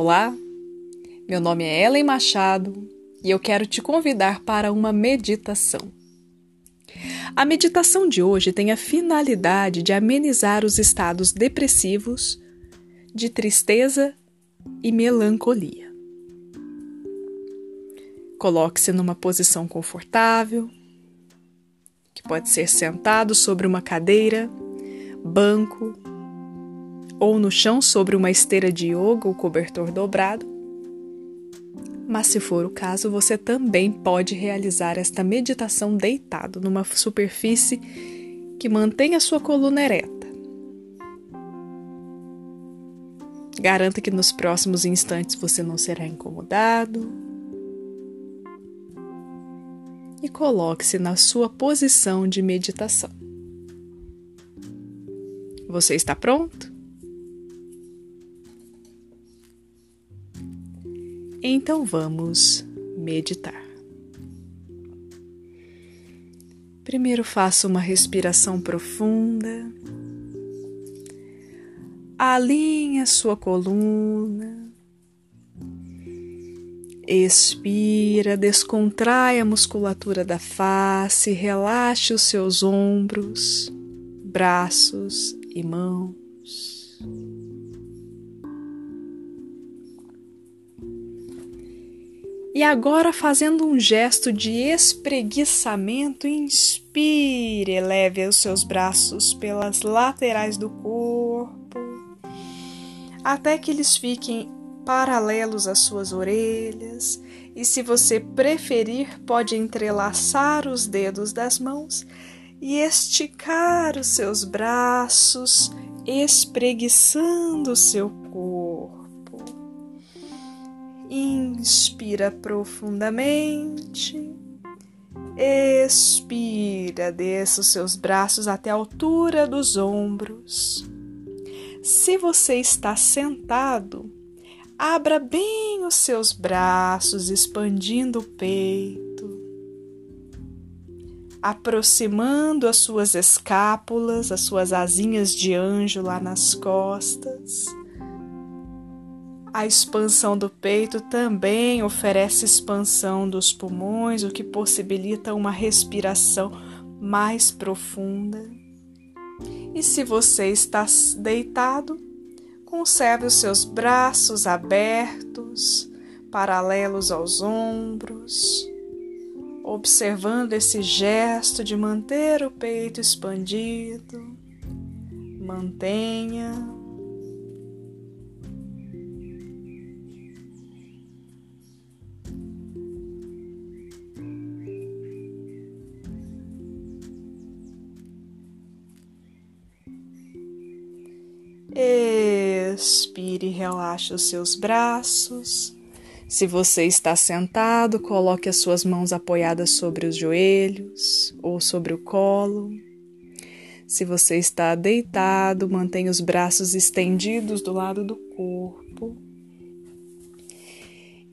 Olá, meu nome é Ellen Machado e eu quero te convidar para uma meditação. A meditação de hoje tem a finalidade de amenizar os estados depressivos, de tristeza e melancolia. Coloque-se numa posição confortável, que pode ser sentado sobre uma cadeira, banco ou no chão sobre uma esteira de yoga ou cobertor dobrado. Mas, se for o caso, você também pode realizar esta meditação deitado numa superfície que mantenha sua coluna ereta. Garanta que nos próximos instantes você não será incomodado. E coloque-se na sua posição de meditação. Você está pronto? Então vamos meditar. Primeiro faça uma respiração profunda. Alinhe a sua coluna. Expira, descontrai a musculatura da face, relaxe os seus ombros, braços e mãos. E agora, fazendo um gesto de espreguiçamento, inspire, eleve os seus braços pelas laterais do corpo, até que eles fiquem paralelos às suas orelhas. E se você preferir, pode entrelaçar os dedos das mãos e esticar os seus braços, espreguiçando o seu corpo. Inspira profundamente. Expira, desça os seus braços até a altura dos ombros. Se você está sentado, abra bem os seus braços, expandindo o peito, aproximando as suas escápulas, as suas asinhas de anjo lá nas costas a expansão do peito também oferece expansão dos pulmões, o que possibilita uma respiração mais profunda. E se você está deitado, conserve os seus braços abertos, paralelos aos ombros, observando esse gesto de manter o peito expandido. Mantenha Expire e relaxe os seus braços. Se você está sentado, coloque as suas mãos apoiadas sobre os joelhos ou sobre o colo. Se você está deitado, mantenha os braços estendidos do lado do corpo.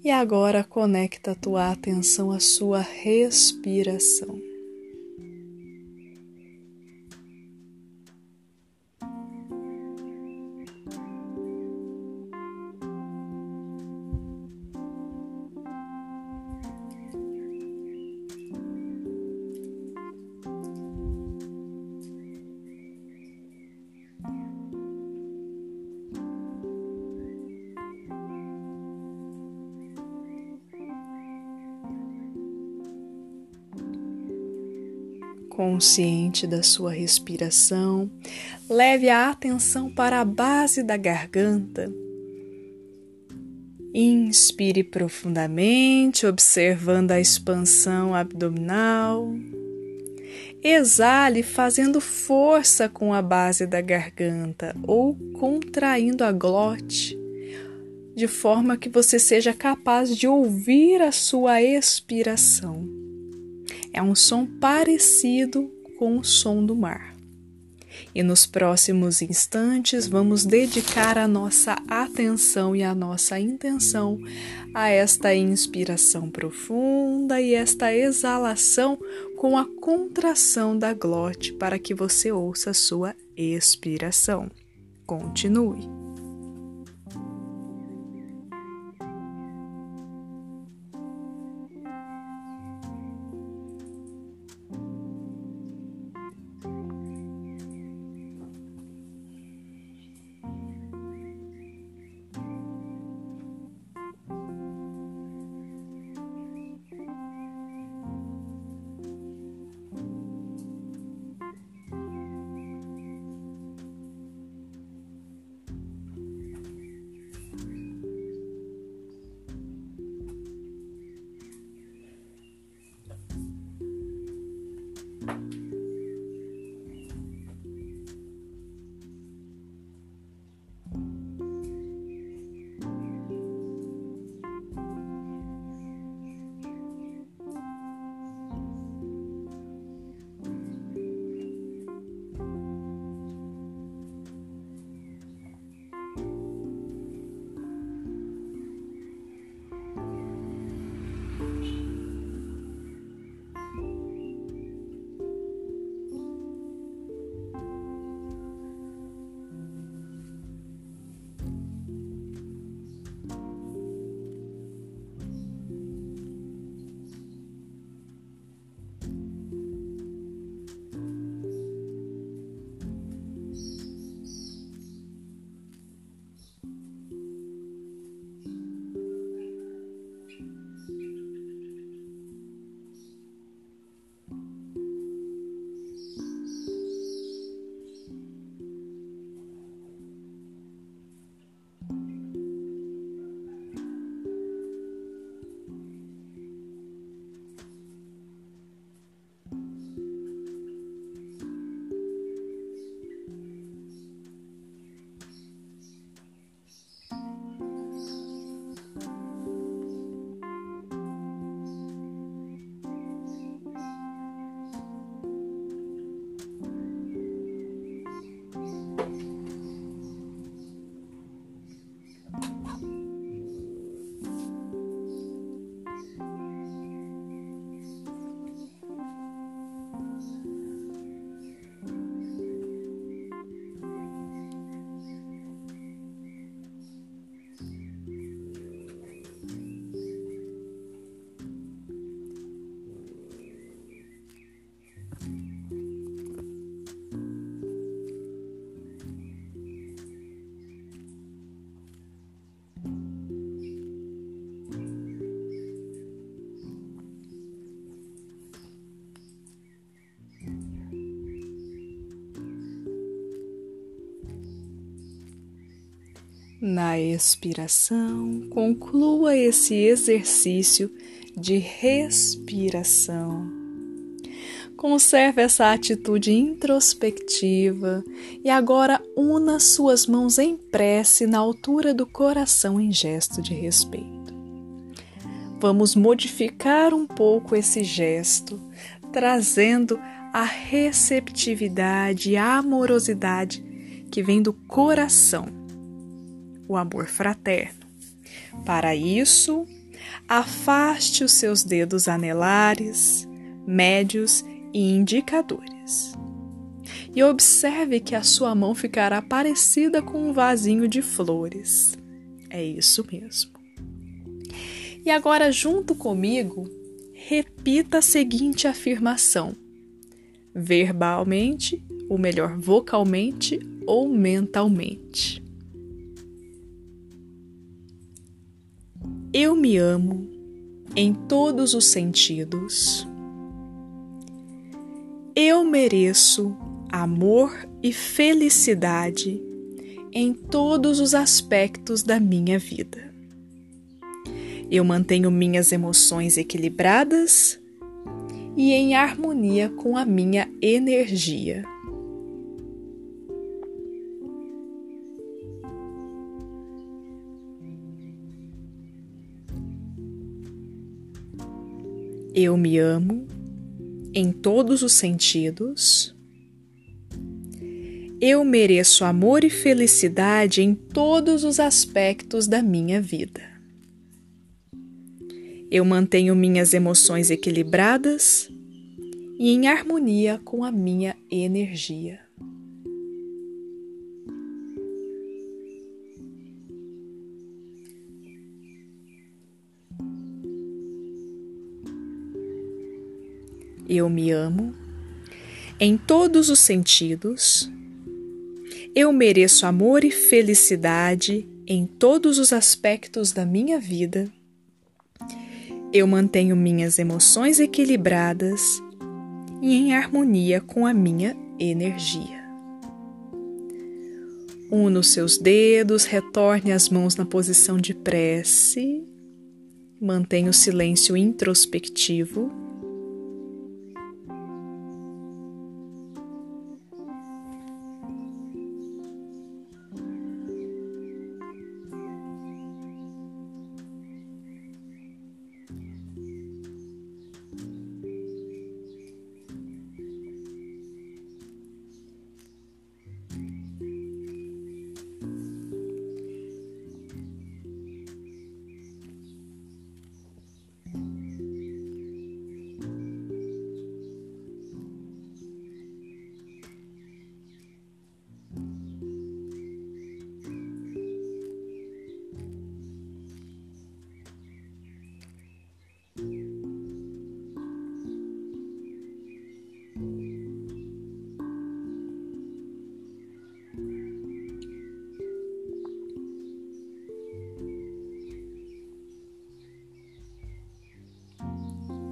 E agora conecta a tua atenção à sua respiração. Consciente da sua respiração, leve a atenção para a base da garganta. Inspire profundamente, observando a expansão abdominal. Exale fazendo força com a base da garganta ou contraindo a glote, de forma que você seja capaz de ouvir a sua expiração. É um som parecido com o som do mar. E nos próximos instantes vamos dedicar a nossa atenção e a nossa intenção a esta inspiração profunda e esta exalação com a contração da glote para que você ouça a sua expiração. Continue. Na expiração, conclua esse exercício de respiração. Conserve essa atitude introspectiva e agora una suas mãos em prece na altura do coração em gesto de respeito. Vamos modificar um pouco esse gesto, trazendo a receptividade e a amorosidade que vem do coração o amor fraterno. Para isso, afaste os seus dedos anelares, médios e indicadores. E observe que a sua mão ficará parecida com um vasinho de flores. É isso mesmo. E agora, junto comigo, repita a seguinte afirmação: verbalmente, ou melhor, vocalmente ou mentalmente. Eu me amo em todos os sentidos. Eu mereço amor e felicidade em todos os aspectos da minha vida. Eu mantenho minhas emoções equilibradas e em harmonia com a minha energia. Eu me amo em todos os sentidos. Eu mereço amor e felicidade em todos os aspectos da minha vida. Eu mantenho minhas emoções equilibradas e em harmonia com a minha energia. Eu me amo em todos os sentidos. Eu mereço amor e felicidade em todos os aspectos da minha vida. Eu mantenho minhas emoções equilibradas e em harmonia com a minha energia. Una os seus dedos, retorne as mãos na posição de prece, mantenha o silêncio introspectivo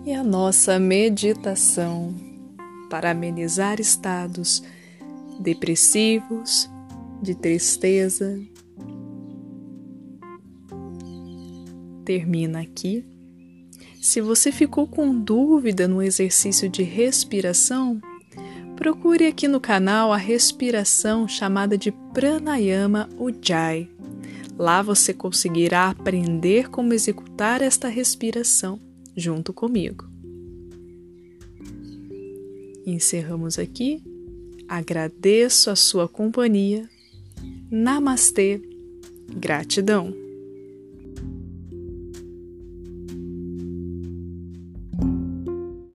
E a nossa meditação para amenizar estados depressivos, de tristeza, termina aqui. Se você ficou com dúvida no exercício de respiração, procure aqui no canal a respiração chamada de Pranayama Ujjayi. Lá você conseguirá aprender como executar esta respiração junto comigo. Encerramos aqui. Agradeço a sua companhia. Namastê. Gratidão.